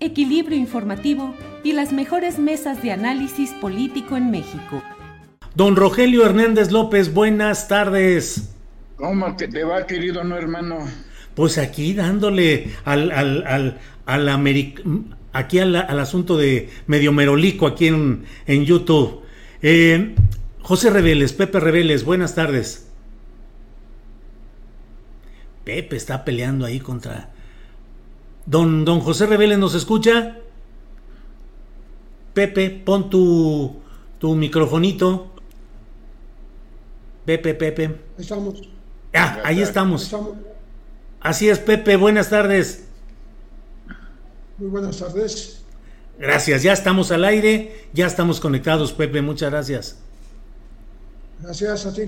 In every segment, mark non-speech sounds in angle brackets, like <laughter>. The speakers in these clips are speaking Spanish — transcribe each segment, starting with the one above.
equilibrio informativo y las mejores mesas de análisis político en México. Don Rogelio Hernández López, buenas tardes. ¿Cómo que te va, querido no hermano? Pues aquí dándole al, al, al, al aquí al, al, asunto de medio merolico aquí en, en YouTube. Eh, José Reveles, Pepe Reveles, buenas tardes. Pepe está peleando ahí contra. Don, don José Reveles, ¿nos escucha? Pepe, pon tu, tu microfonito. Pepe, Pepe. Estamos. Ah, ahí estamos. Así es, Pepe, buenas tardes. Muy buenas tardes. Gracias, ya estamos al aire, ya estamos conectados, Pepe, muchas gracias. Gracias a ti.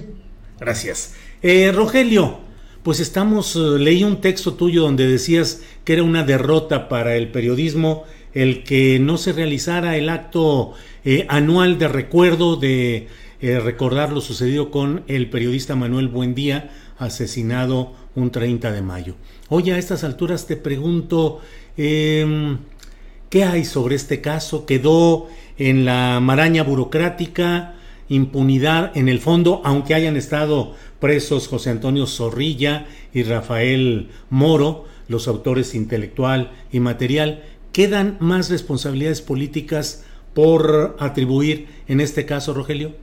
Gracias. Eh, Rogelio, pues estamos, uh, leí un texto tuyo donde decías que era una derrota para el periodismo el que no se realizara el acto eh, anual de recuerdo de eh, recordar lo sucedido con el periodista Manuel Buendía, asesinado un 30 de mayo. Hoy a estas alturas te pregunto, eh, ¿qué hay sobre este caso? ¿Quedó en la maraña burocrática? impunidad en el fondo, aunque hayan estado presos José Antonio Zorrilla y Rafael Moro, los autores intelectual y material, ¿quedan más responsabilidades políticas por atribuir en este caso, Rogelio?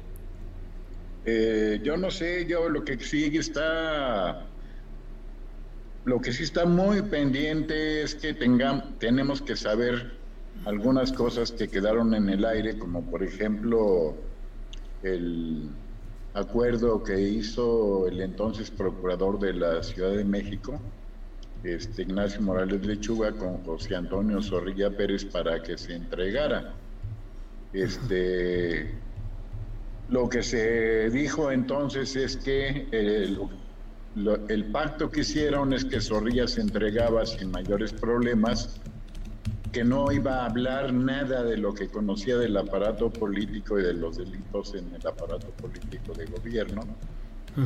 Eh, yo no sé, yo lo que sí está, lo que sí está muy pendiente es que tengamos, tenemos que saber algunas cosas que quedaron en el aire, como por ejemplo el acuerdo que hizo el entonces procurador de la Ciudad de México, este, Ignacio Morales Lechuga, con José Antonio Zorrilla Pérez para que se entregara. Este, lo que se dijo entonces es que el, el pacto que hicieron es que Zorrilla se entregaba sin mayores problemas que no iba a hablar nada de lo que conocía del aparato político y de los delitos en el aparato político de gobierno,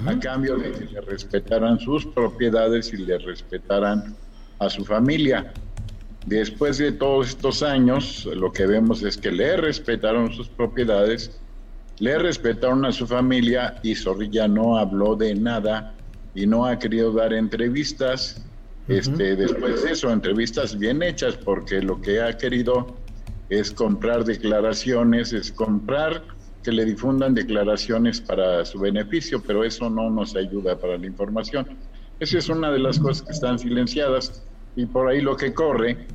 a cambio de que le respetaran sus propiedades y le respetaran a su familia. Después de todos estos años, lo que vemos es que le respetaron sus propiedades, le respetaron a su familia y Zorrilla no habló de nada y no ha querido dar entrevistas este, después de eso, entrevistas bien hechas, porque lo que ha querido es comprar declaraciones, es comprar que le difundan declaraciones para su beneficio, pero eso no nos ayuda para la información. Esa es una de las cosas que están silenciadas y por ahí lo que corre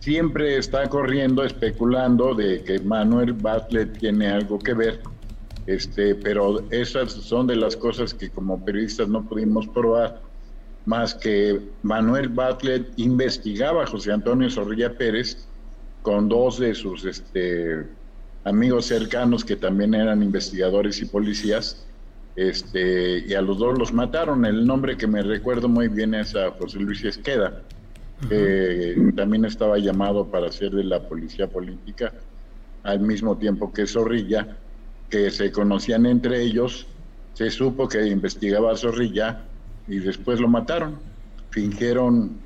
siempre está corriendo especulando de que Manuel Bartlett tiene algo que ver, este, pero esas son de las cosas que como periodistas no pudimos probar más que Manuel Bartlett investigaba a José Antonio Zorrilla Pérez con dos de sus este, amigos cercanos que también eran investigadores y policías, este, y a los dos los mataron. El nombre que me recuerdo muy bien es a José Luis Esqueda, que también estaba llamado para ser de la policía política, al mismo tiempo que Zorrilla, que se conocían entre ellos, se supo que investigaba a Zorrilla y después lo mataron. Fingieron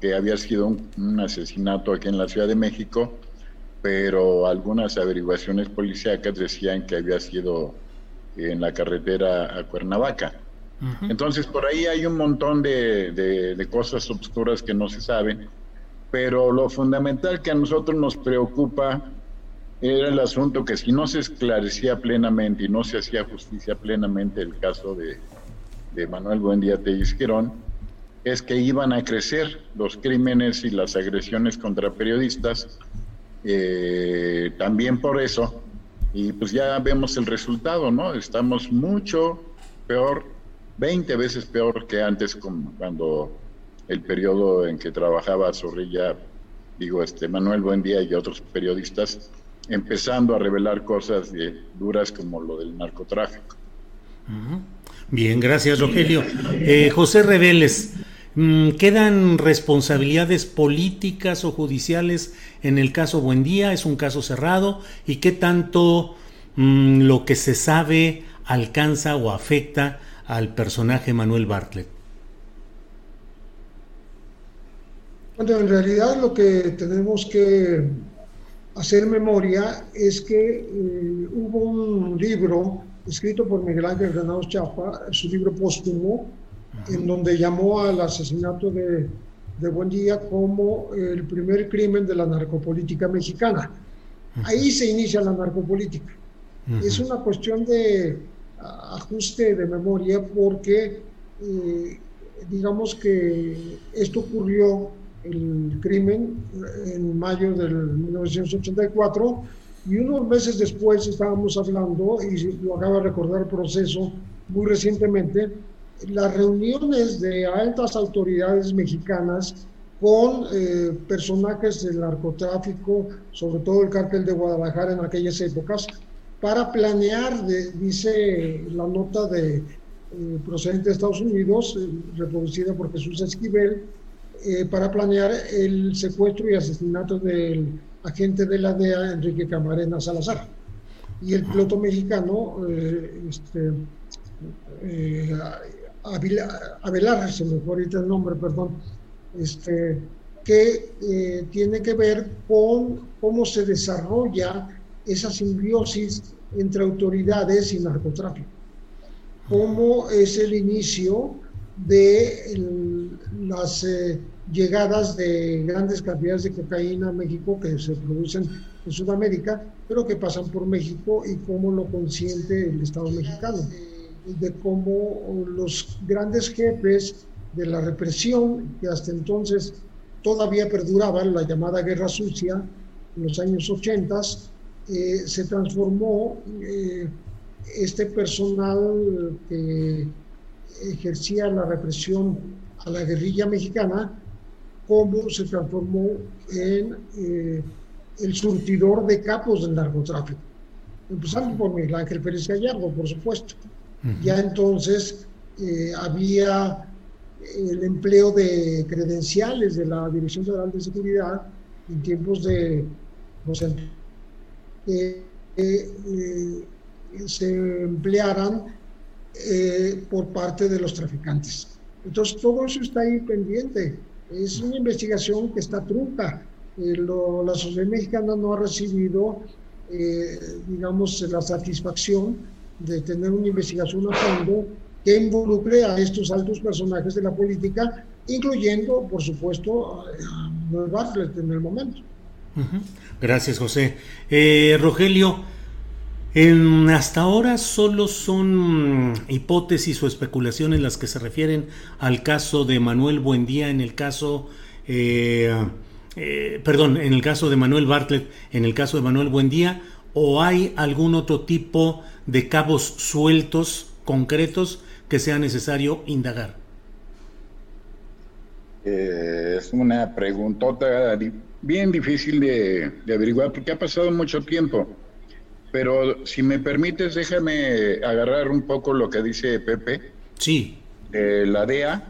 que había sido un, asesinato aquí en la Ciudad de México, pero algunas averiguaciones policíacas decían que había sido en la carretera a Cuernavaca. Entonces, por ahí hay un montón de, de, cosas obscuras que no se saben, pero lo fundamental que a nosotros nos preocupa era el asunto que si no se esclarecía plenamente y no se hacía justicia plenamente el caso de, de Manuel Buendía Tellizquerón, es que iban a crecer los crímenes y las agresiones contra periodistas. Eh, también por eso, y pues ya vemos el resultado, ¿no? Estamos mucho peor, 20 veces peor que antes cuando el periodo en que trabajaba Zorrilla, digo, este Manuel Buendía y otros periodistas, empezando a revelar cosas duras como lo del narcotráfico. Bien, gracias Rogelio. Eh, José Reveles, mm, ¿quedan responsabilidades políticas o judiciales en el caso Buendía? ¿Es un caso cerrado? ¿Y qué tanto mm, lo que se sabe alcanza o afecta al personaje Manuel Bartlett? Bueno, en realidad lo que tenemos que hacer memoria es que eh, hubo un libro escrito por Miguel Ángel Granados Chapa, su libro póstumo, en donde llamó al asesinato de, de Buendía como el primer crimen de la narcopolítica mexicana. Ahí se inicia la narcopolítica. Es una cuestión de ajuste de memoria porque eh, digamos que esto ocurrió el crimen en mayo del 1984 y unos meses después estábamos hablando, y lo acaba de recordar el proceso muy recientemente, las reuniones de altas autoridades mexicanas con eh, personajes del narcotráfico, sobre todo el cártel de Guadalajara en aquellas épocas, para planear, dice la nota de eh, procedente de Estados Unidos, eh, reproducida por Jesús Esquivel, eh, para planear el secuestro y asesinato del agente de la DEA, Enrique Camarena Salazar. Y el piloto mexicano, eh, este, eh, Avelar, se me fue ahorita el nombre, perdón, este, que eh, tiene que ver con cómo se desarrolla esa simbiosis entre autoridades y narcotráfico. Cómo es el inicio de las eh, llegadas de grandes cantidades de cocaína a México que se producen en Sudamérica, pero que pasan por México y cómo lo consiente el Estado mexicano, de cómo los grandes jefes de la represión, que hasta entonces todavía perduraban, la llamada guerra sucia, en los años 80, eh, se transformó eh, este personal que ejercía la represión a la guerrilla mexicana, como se transformó en eh, el surtidor de capos del narcotráfico. Empezando por Miguel Ángel Pérez Gallardo, por supuesto. Ya entonces eh, había el empleo de credenciales de la Dirección Federal de Seguridad en tiempos de que eh, se emplearan eh, por parte de los traficantes. Entonces, todo eso está ahí pendiente. Es una investigación que está trunca. Eh, la sociedad mexicana no ha recibido, eh, digamos, la satisfacción de tener una investigación a fondo que involucre a estos altos personajes de la política, incluyendo, por supuesto, a Bartlett en el momento. Gracias, José. Rogelio, hasta ahora solo son hipótesis o especulaciones las que se refieren al caso de Manuel Buendía, en el caso, eh, eh, perdón, en el caso de Manuel Bartlett, en el caso de Manuel Buendía, o hay algún otro tipo de cabos sueltos concretos que sea necesario indagar. Eh, es una preguntota bien difícil de averiguar porque ha pasado mucho tiempo. Pero si me permites, déjame agarrar un poco lo que dice Pepe. Sí. la DEA,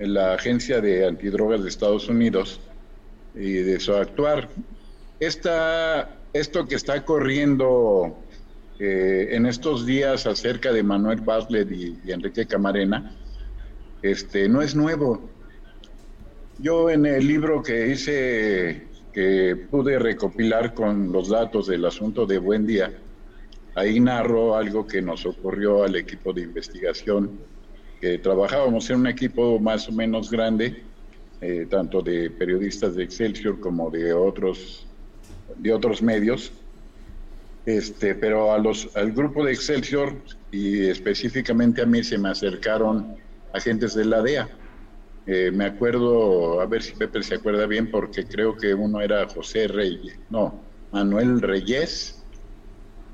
la Agencia de Antidrogas de Estados Unidos, y de su actuar. Esta, esto que está corriendo eh, en estos días acerca de Manuel Bartlett y, Enrique Camarena, este, no es nuevo. Yo en el libro que hice, que pude recopilar con los datos del asunto de Buen Día, ahí narro algo que nos ocurrió al equipo de investigación, que trabajábamos en un equipo más o menos grande, eh, tanto de periodistas de Excelsior como de otros, de otros medios, este, pero a los, al grupo de Excelsior y específicamente a mí se me acercaron agentes de la DEA eh, me acuerdo, a ver si Pepe se acuerda bien, porque creo que uno era José Reyes, no, Manuel Reyes,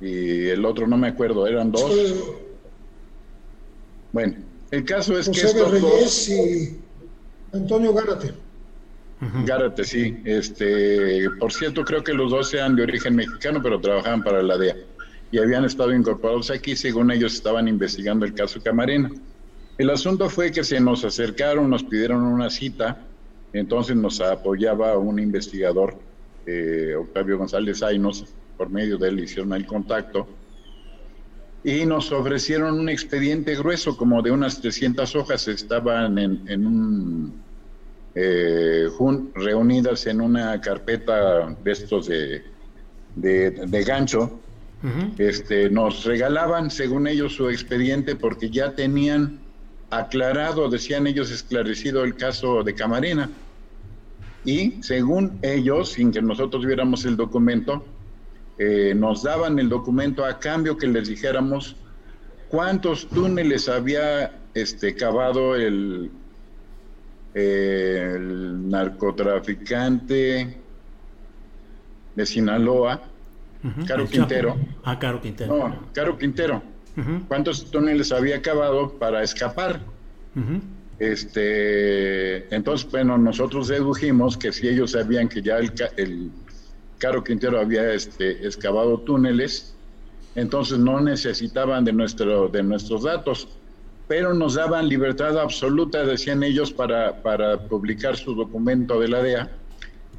y el otro no me acuerdo, eran dos. Bueno, el caso es que estos Reyes y Antonio Gárate. Gárate, sí. Este, por cierto, creo que los dos eran de origen mexicano, pero trabajaban para la DEA y habían estado incorporados aquí, según ellos estaban investigando el caso Camarena. El asunto fue que se nos acercaron, nos pidieron una cita, entonces nos apoyaba un investigador, eh, Octavio González Ainos, por medio de él hicieron el contacto, y nos ofrecieron un expediente grueso, como de unas 300 hojas, estaban en, un, eh, reunidas en una carpeta de estos de, de, gancho, este, nos regalaban, según ellos, su expediente porque ya tenían aclarado, decían ellos, esclarecido el caso de Camarena. Y según ellos, sin que nosotros viéramos el documento, eh, nos daban el documento a cambio que les dijéramos cuántos túneles había este, cavado el, el narcotraficante de Sinaloa, Caro Quintero. Ah, Caro Quintero. No, Caro Quintero cuántos túneles había acabado para escapar. Este, entonces, bueno, nosotros dedujimos que si ellos sabían que ya el, el Caro Quintero había este, excavado túneles, entonces no necesitaban de, nuestro, de nuestros datos, pero nos daban libertad absoluta, decían ellos, para, para publicar su documento de la DEA,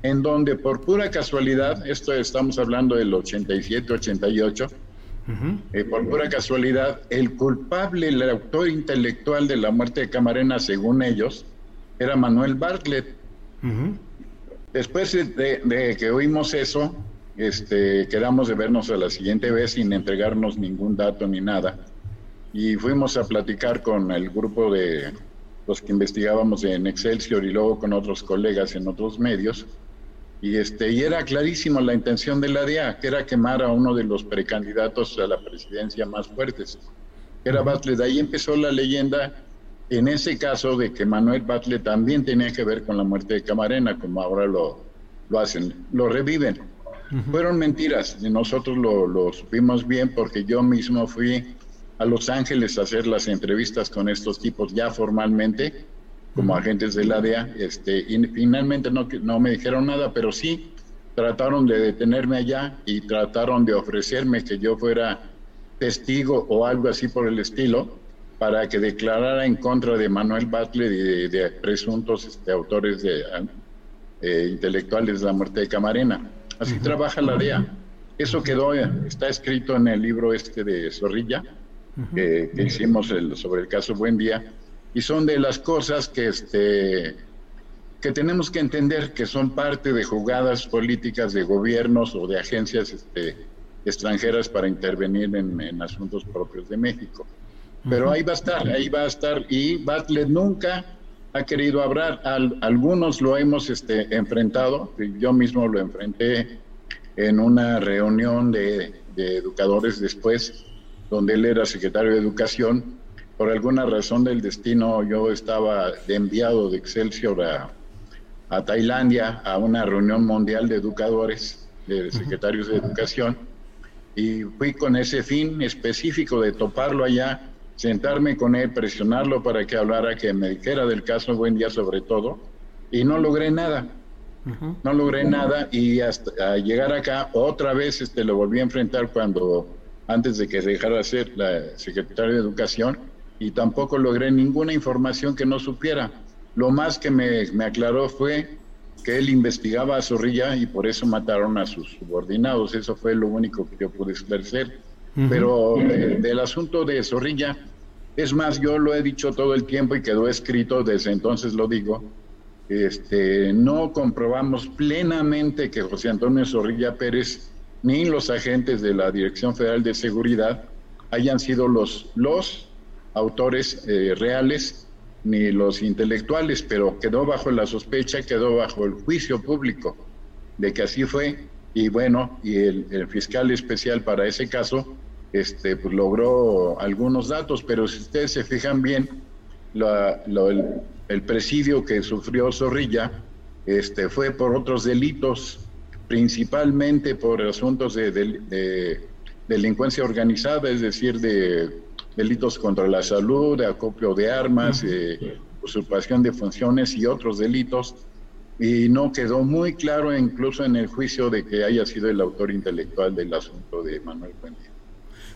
en donde por pura casualidad, esto estamos hablando del 87, 88, eh, por pura casualidad, el culpable, el autor intelectual de la muerte de Camarena, según ellos, era Manuel Bartlett. Después de, que oímos eso, este, quedamos de vernos a la siguiente vez sin entregarnos ningún dato ni nada. Y fuimos a platicar con el grupo de los que investigábamos en Excelsior y luego con otros colegas en otros medios y este y era clarísimo la intención de la DEA, que era quemar a uno de los precandidatos a la presidencia más fuertes, que era Bartlett. Ahí empezó la leyenda, en ese caso, de que Manuel Bartlett también tenía que ver con la muerte de Camarena, como ahora lo, lo hacen, lo reviven. Fueron mentiras, y nosotros lo, lo supimos bien porque yo mismo fui a Los Ángeles a hacer las entrevistas con estos tipos ya formalmente como agentes de la DEA, este, y finalmente no, no me dijeron nada, pero sí trataron de detenerme allá y trataron de ofrecerme que yo fuera testigo o algo así por el estilo para que declarara en contra de Manuel Butler y de, presuntos este, autores de, eh, intelectuales de la muerte de Camarena. Así trabaja la DEA. Eso quedó, está escrito en el libro este de Zorrilla, que hicimos el, sobre el caso Buen Día, y son de las cosas que, este, que tenemos que entender que son parte de jugadas políticas de gobiernos o de agencias este, extranjeras para intervenir en, asuntos propios de México. Pero ahí va a estar, ahí va a estar. Y Bartlett nunca ha querido hablar. algunos lo hemos este, enfrentado. Yo mismo lo enfrenté en una reunión de, de educadores después, donde él era secretario de Educación por alguna razón del destino yo estaba de enviado de Excelsior a, Tailandia a una reunión mundial de educadores, de secretarios de educación, y fui con ese fin específico de toparlo allá, sentarme con él, presionarlo para que hablara, que me dijera del caso Buen Día sobre todo, y no logré nada. No logré nada y hasta llegar acá otra vez este, lo volví a enfrentar cuando, antes de que dejara de ser la secretaria de Educación, y tampoco logré ninguna información que no supiera. Lo más que me, aclaró fue que él investigaba a Zorrilla y por eso mataron a sus subordinados. Eso fue lo único que yo pude esclarecer. Pero eh, del asunto de Zorrilla, es más, yo lo he dicho todo el tiempo y quedó escrito, desde entonces lo digo, este, no comprobamos plenamente que José Antonio Zorrilla Pérez ni los agentes de la Dirección Federal de Seguridad hayan sido los, los autores eh, reales ni los intelectuales, pero quedó bajo la sospecha, quedó bajo el juicio público de que así fue. Y bueno, y el, fiscal especial para ese caso este, pues, logró algunos datos, pero si ustedes se fijan bien, el, presidio que sufrió Zorrilla este, fue por otros delitos, principalmente por asuntos de delincuencia organizada, es decir, de delitos contra la salud, de acopio de armas, eh, usurpación de funciones y otros delitos. Y no quedó muy claro incluso en el juicio de que haya sido el autor intelectual del asunto de Manuel Puente.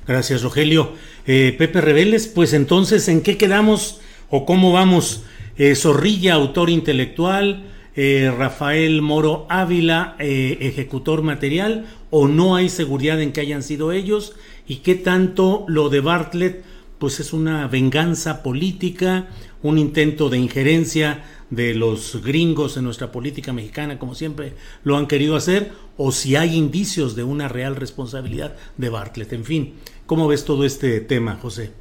Gracias, Rogelio. Eh, Pepe Reveles, pues entonces, ¿en qué quedamos o cómo vamos? Eh, Zorrilla, autor intelectual, Rafael Moro Ávila, ejecutor material, o no hay seguridad en que hayan sido ellos, y qué tanto lo de Bartlett pues es una venganza política, un intento de injerencia de los gringos en nuestra política mexicana, como siempre lo han querido hacer, o si hay indicios de una real responsabilidad de Bartlett. En fin, ¿cómo ves todo este tema, José?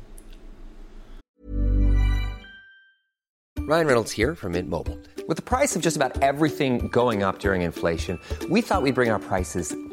Ryan Reynolds here from Mint Mobile. With the price of just about everything going up during inflation, we thought we'd bring our prices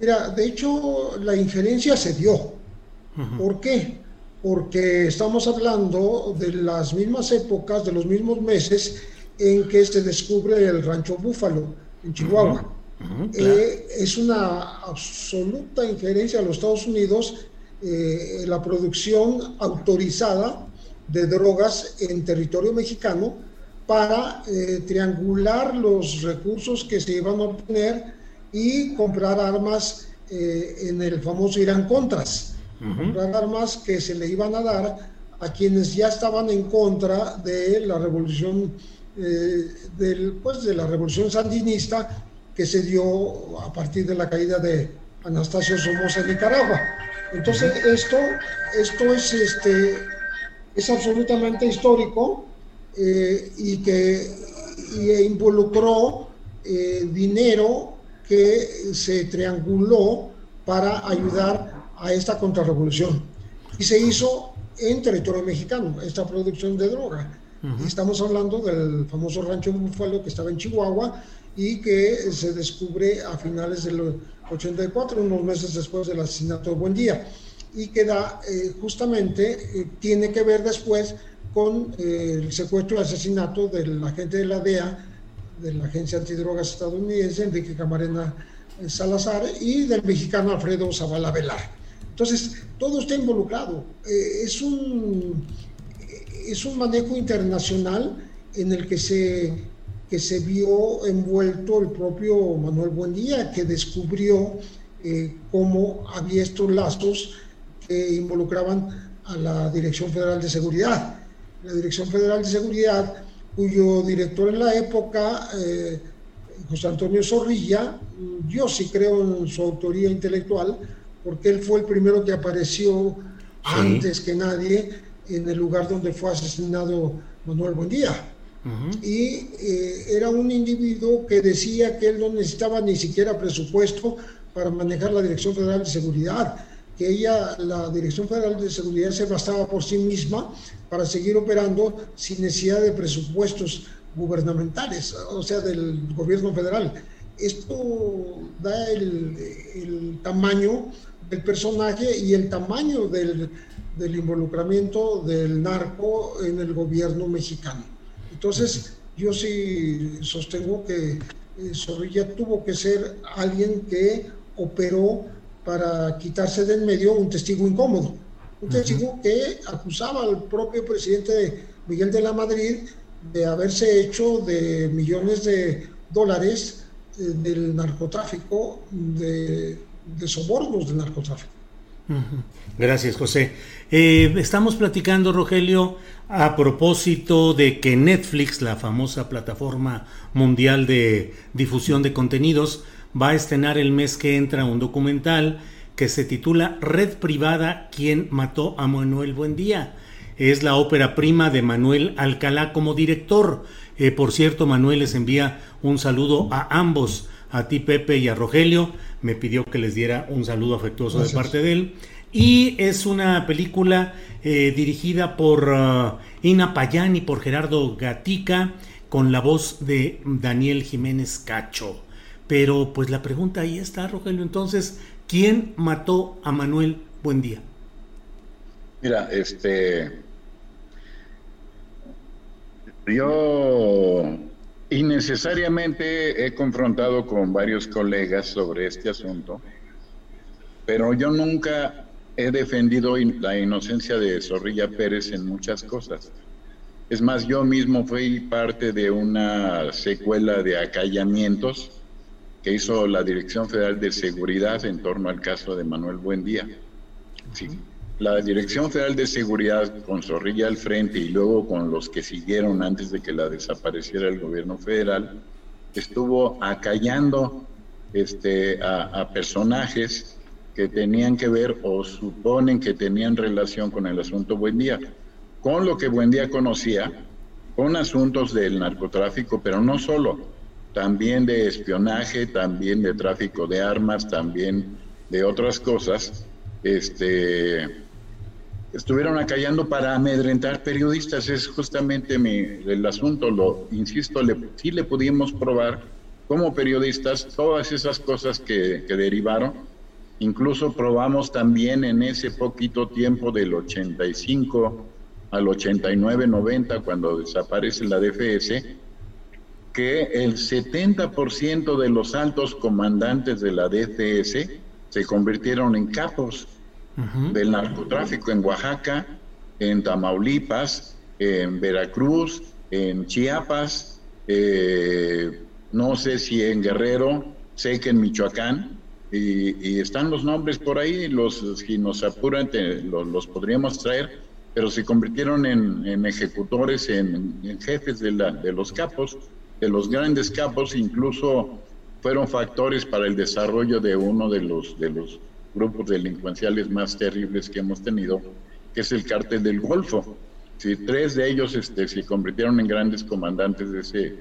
Mira, de hecho, la injerencia se dio. ¿Por qué? porque estamos hablando de las mismas épocas, de los mismos meses en que se descubre el rancho Búfalo en Chihuahua. Eh, es una absoluta injerencia a los Estados Unidos eh, la producción autorizada de drogas en territorio mexicano para eh, triangular los recursos que se iban a obtener y comprar armas en el famoso Irán Contras. Comprar armas que se le iban a dar a quienes ya estaban en contra de la revolución eh, del, pues, de la revolución sandinista que se dio a partir de la caída de Anastasio Somoza en Nicaragua. Entonces esto, esto es, este, es absolutamente histórico eh, y que involucró eh, dinero que se trianguló para ayudar a esta contrarrevolución. Y se hizo en territorio mexicano, esta producción de droga. Estamos hablando del famoso rancho Búfalo que estaba en Chihuahua y que se descubre a finales del 84, unos meses después del asesinato de Buendía. Y que da, eh, justamente, eh, tiene que ver después con eh, el secuestro y asesinato del agente de la DEA, de la Agencia Antidrogas estadounidense, Enrique Camarena Salazar, y del mexicano Alfredo Zavala Velar. Entonces, todo está involucrado. Eh, es, un, es un manejo internacional en el que se, que se vio envuelto el propio Manuel Buendía, que descubrió eh, cómo había estos lazos que involucraban a la Dirección Federal de Seguridad. La Dirección Federal de Seguridad, cuyo director en la época, eh, José Antonio Zorrilla, yo sí creo en su autoría intelectual, porque él fue el primero que apareció antes que nadie en el lugar donde fue asesinado Manuel Buendía. Y eh, era un individuo que decía que él no necesitaba ni siquiera presupuesto para manejar la Dirección Federal de Seguridad, que ella, la Dirección Federal de Seguridad, se bastaba por sí misma para seguir operando sin necesidad de presupuestos gubernamentales, o sea, del gobierno federal. esto da el, tamaño del personaje y el tamaño del, involucramiento del narco en el gobierno mexicano. Entonces, yo sí sostengo que eh, Zorrilla tuvo que ser alguien que operó para quitarse del medio un testigo incómodo, un testigo que acusaba al propio presidente Miguel de la Madrid de haberse hecho de millones de dólares eh, del narcotráfico, de, sobornos del narcotráfico. Gracias, José. Eh, estamos platicando, Rogelio, a propósito de que Netflix, la famosa plataforma mundial de difusión de contenidos, va a estrenar el mes que entra un documental que se titula Red Privada, ¿Quién mató a Manuel Buendía? Es la ópera prima de Manuel Alcalá como director. Eh, por cierto, Manuel les envía un saludo a ambos, a ti Pepe y a Rogelio. Me pidió que les diera un saludo afectuoso de parte de él. Y es una película eh, dirigida por uh, Ina Payán y por Gerardo Gatica, con la voz de Daniel Jiménez Cacho. Pero pues la pregunta ahí está, Rogelio. Entonces, ¿quién mató a Manuel Buendía? Mira, este, yo innecesariamente he confrontado con varios colegas sobre este asunto, pero yo nunca he defendido la inocencia de Zorrilla Pérez en muchas cosas. Es más, yo mismo fui parte de una secuela de acallamientos que hizo la Dirección Federal de Seguridad en torno al caso de Manuel Buendía. Sí. La Dirección Federal de Seguridad con Zorrilla al frente y luego con los que siguieron antes de que la desapareciera el gobierno federal, estuvo acallando este, a, personajes que tenían que ver o suponen que tenían relación con el asunto Buendía, con lo que Buendía conocía, con asuntos del narcotráfico, pero no solo, también de espionaje, también de tráfico de armas, también de otras cosas. Este, estuvieron acallando para amedrentar periodistas. Es justamente mi, el asunto, lo insisto, le, sí le pudimos probar como periodistas todas esas cosas que, que derivaron. Incluso probamos también en ese poquito tiempo del 85 al 89, 90, cuando desaparece la DFS, que el 70% de los altos comandantes de la DFS se convirtieron en capos del narcotráfico en Oaxaca, en Tamaulipas, en Veracruz, en Chiapas, eh, no sé si en Guerrero, sé que en Michoacán, y, están los nombres por ahí, los, si nos apuran los, podríamos traer, pero se convirtieron en, ejecutores, en, jefes de, la, de los capos, de los grandes capos, incluso fueron factores para el desarrollo de uno de los, de los grupos delincuenciales más terribles que hemos tenido, que es el cártel del Golfo. Si tres de ellos este, se convirtieron en grandes comandantes de ese,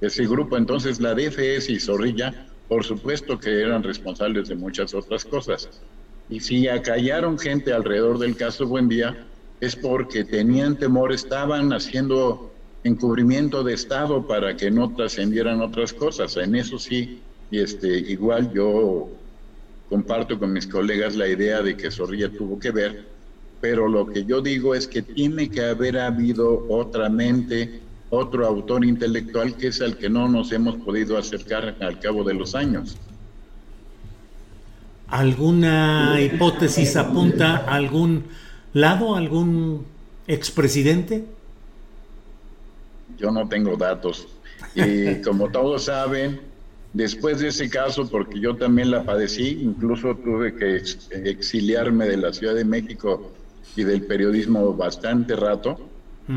ese grupo, entonces la DFS y Zorrilla, por supuesto que eran responsables de muchas otras cosas. Y si acallaron gente alrededor del caso Buendía, es porque tenían temor, estaban haciendo encubrimiento de Estado para que no trascendieran otras cosas. En eso sí, y este, igual yo comparto con mis colegas la idea de que Zorrilla tuvo que ver, pero lo que yo digo es que tiene que haber habido otra mente, otro autor intelectual que es al que no nos hemos podido acercar al cabo de los años. ¿Alguna hipótesis apunta a algún lado, algún expresidente? Yo no tengo datos. Y <laughs> como todos saben, Después de ese caso, porque yo también la padecí, incluso tuve que exiliarme de la Ciudad de México y del periodismo bastante rato,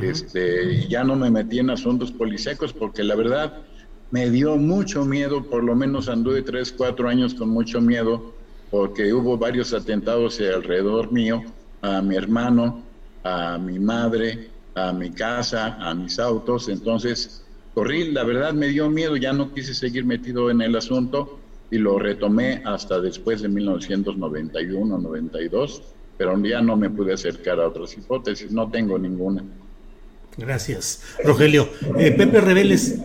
este, ya no me metí en asuntos policíacos porque la verdad me dio mucho miedo, por lo menos anduve tres, cuatro años con mucho miedo, porque hubo varios atentados alrededor mío, a mi hermano, a mi madre, a mi casa, a mis autos, entonces corrí, la verdad me dio miedo, ya no quise seguir metido en el asunto y lo retomé hasta después de 1991-92, pero ya no me pude acercar a otras hipótesis, no tengo ninguna. Gracias, Rogelio. Eh, Pepe Reveles,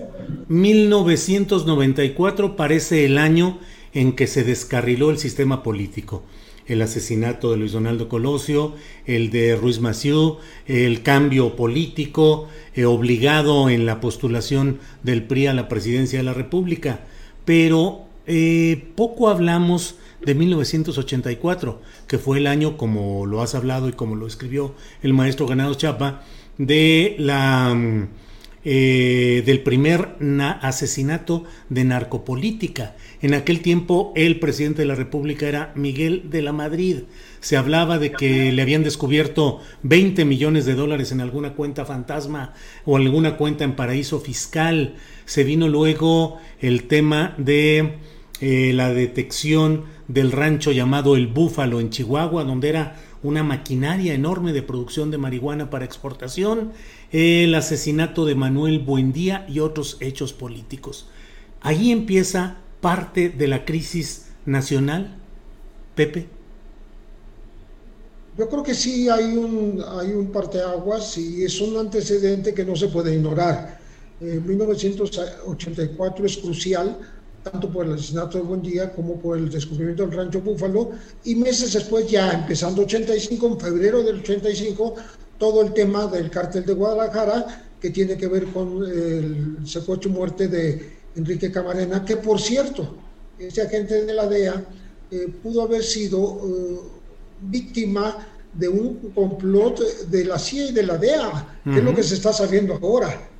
1994 parece el año en que se descarriló el sistema político. El asesinato de Luis Donaldo Colosio, el de Ruiz Massieu, el cambio político eh, obligado en la postulación del PRI a la presidencia de la República. Pero eh, poco hablamos de 1984, que fue el año, como lo has hablado y como lo escribió el maestro Ganado Chapa, de la mm, eh, del primer asesinato de narcopolítica. En aquel tiempo el presidente de la República era Miguel de la Madrid. Se hablaba de que le habían descubierto 20 millones de dólares en alguna cuenta fantasma o alguna cuenta en paraíso fiscal. Se vino luego el tema de eh, la detección del rancho llamado El Búfalo en Chihuahua, donde era una maquinaria enorme de producción de marihuana para exportación, el asesinato de Manuel Buendía y otros hechos políticos. Ahí empieza parte de la crisis nacional, Pepe. Yo creo que sí hay un, hay un parteaguas y es un antecedente que no se puede ignorar. 1984 es crucial tanto por el asesinato de Buendía como por el descubrimiento del rancho Búfalo, y meses después, ya empezando 85, en febrero del 85, todo el tema del cártel de Guadalajara, que tiene que ver con el secuestro y muerte de Enrique Camarena, que por cierto, ese agente de la DEA eh, pudo haber sido eh, víctima de un complot de la CIA y de la DEA, que es lo que se está sabiendo ahora.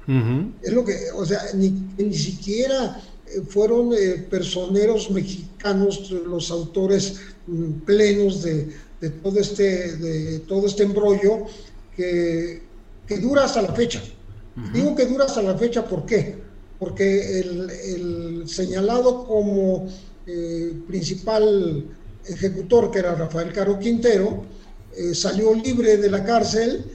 Es lo que, o sea, ni, ni siquiera eh, fueron eh, personeros mexicanos los autores mm, plenos de, todo este, de todo este embrollo que, dura hasta la fecha. Digo que dura hasta la fecha, ¿por qué? Porque el, señalado como eh, principal ejecutor, que era Rafael Caro Quintero, salió libre de la cárcel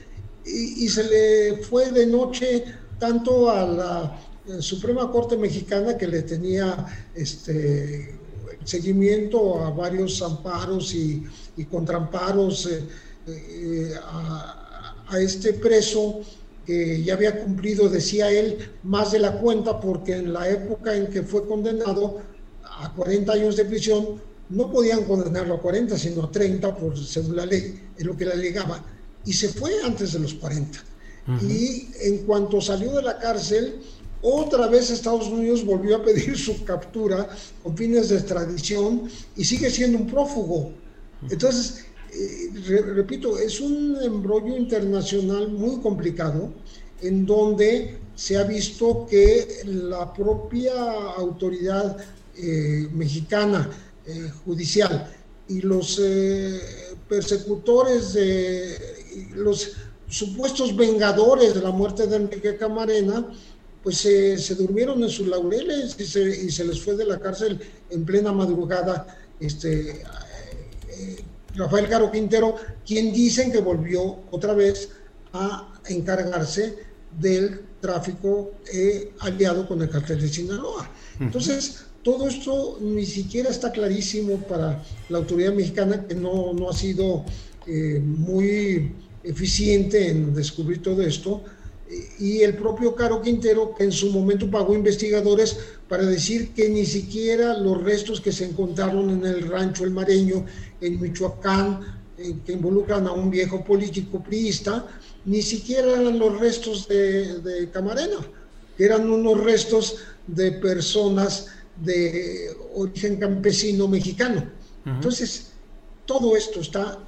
y, y se le fue de noche tanto a la Suprema Corte Mexicana que le tenía este seguimiento a varios amparos y, contramparos eh, eh, a, a, este preso que ya había cumplido, decía él, más de la cuenta porque en la época en que fue condenado a 40 años de prisión, no podían condenarlo a 40, sino a 30 por, según la ley, es lo que le alegaba, y se fue antes de los 40. Y en cuanto salió de la cárcel, otra vez Estados Unidos volvió a pedir su captura con fines de extradición y sigue siendo un prófugo. Entonces, eh, repito, es un embrollo internacional muy complicado en donde se ha visto que la propia autoridad eh, mexicana eh, judicial y los persecutores de los supuestos vengadores de la muerte de Enrique Camarena, pues se durmieron en sus laureles y se, les fue de la cárcel en plena madrugada este, Rafael Caro Quintero, quien dicen que volvió otra vez a encargarse del tráfico eh, aliado con el cartel de Sinaloa. Entonces, todo esto ni siquiera está clarísimo para la autoridad mexicana, que no, no ha sido eh, muy eficiente en descubrir todo esto y el propio Caro Quintero, que en su momento pagó investigadores para decir que ni siquiera los restos que se encontraron en el rancho El Mareño, en Michoacán, que involucran a un viejo político priista, ni siquiera eran los restos de, Camarena, que eran unos restos de personas de origen campesino mexicano. Entonces, todo esto está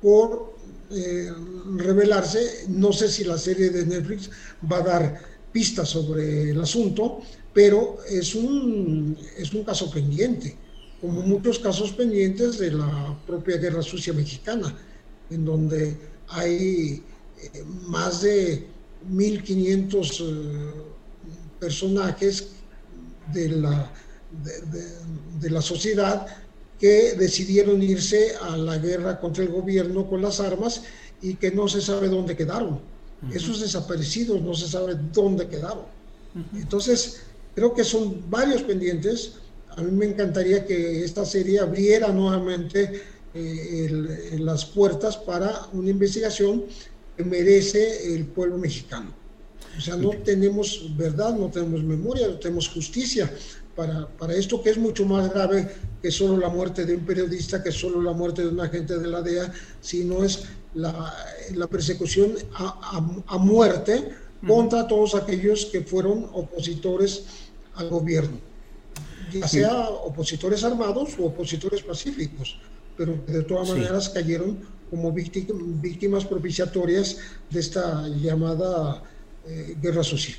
por eh, revelarse. No sé si la serie de Netflix va a dar pistas sobre el asunto, pero es un, es un caso pendiente, como muchos casos pendientes de la propia Guerra Sucia Mexicana, en donde hay eh, más de 1.500 eh, personajes de la, de la sociedad que decidieron irse a la guerra contra el gobierno con las armas y que no se sabe dónde quedaron. Esos desaparecidos no se sabe dónde quedaron. Entonces, creo que son varios pendientes. A mí me encantaría que esta serie abriera nuevamente eh, las puertas para una investigación que merece el pueblo mexicano. O sea, no tenemos verdad, no tenemos memoria, no tenemos justicia para, para esto que es mucho más grave que solo la muerte de un periodista, que solo la muerte de un agente de la DEA, sino es la, la persecución a, a, muerte contra todos aquellos que fueron opositores al gobierno, ya sea opositores armados o opositores pacíficos, pero de todas maneras cayeron como víctimas propiciatorias de esta llamada eh, guerra social.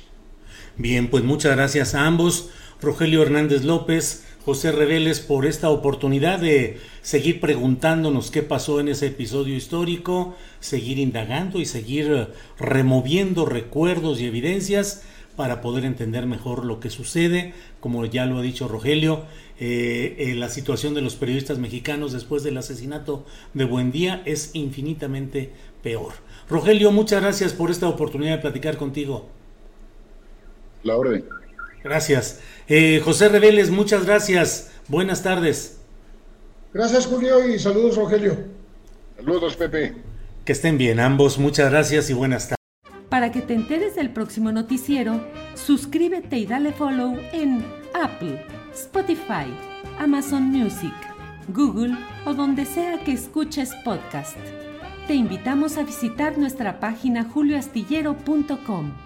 Bien, pues muchas gracias a ambos, Rogelio Hernández López, José Reveles, por esta oportunidad de seguir preguntándonos qué pasó en ese episodio histórico, seguir indagando y seguir removiendo recuerdos y evidencias para poder entender mejor lo que sucede, como ya lo ha dicho Rogelio, eh, eh, la situación de los periodistas mexicanos después del asesinato de Buendía es infinitamente peor. Rogelio, muchas gracias por esta oportunidad de platicar contigo. La orden. Gracias. Eh, José Reveles, muchas gracias. Buenas tardes. Gracias, Julio, y saludos, Rogelio. Saludos, Pepe. Que estén bien ambos. Muchas gracias y buenas tardes. Para que te enteres del próximo noticiero, suscríbete y dale follow en Apple Spotify, Amazon Music, Google o donde sea que escuches podcast. Te invitamos a visitar nuestra página julioastillero.com.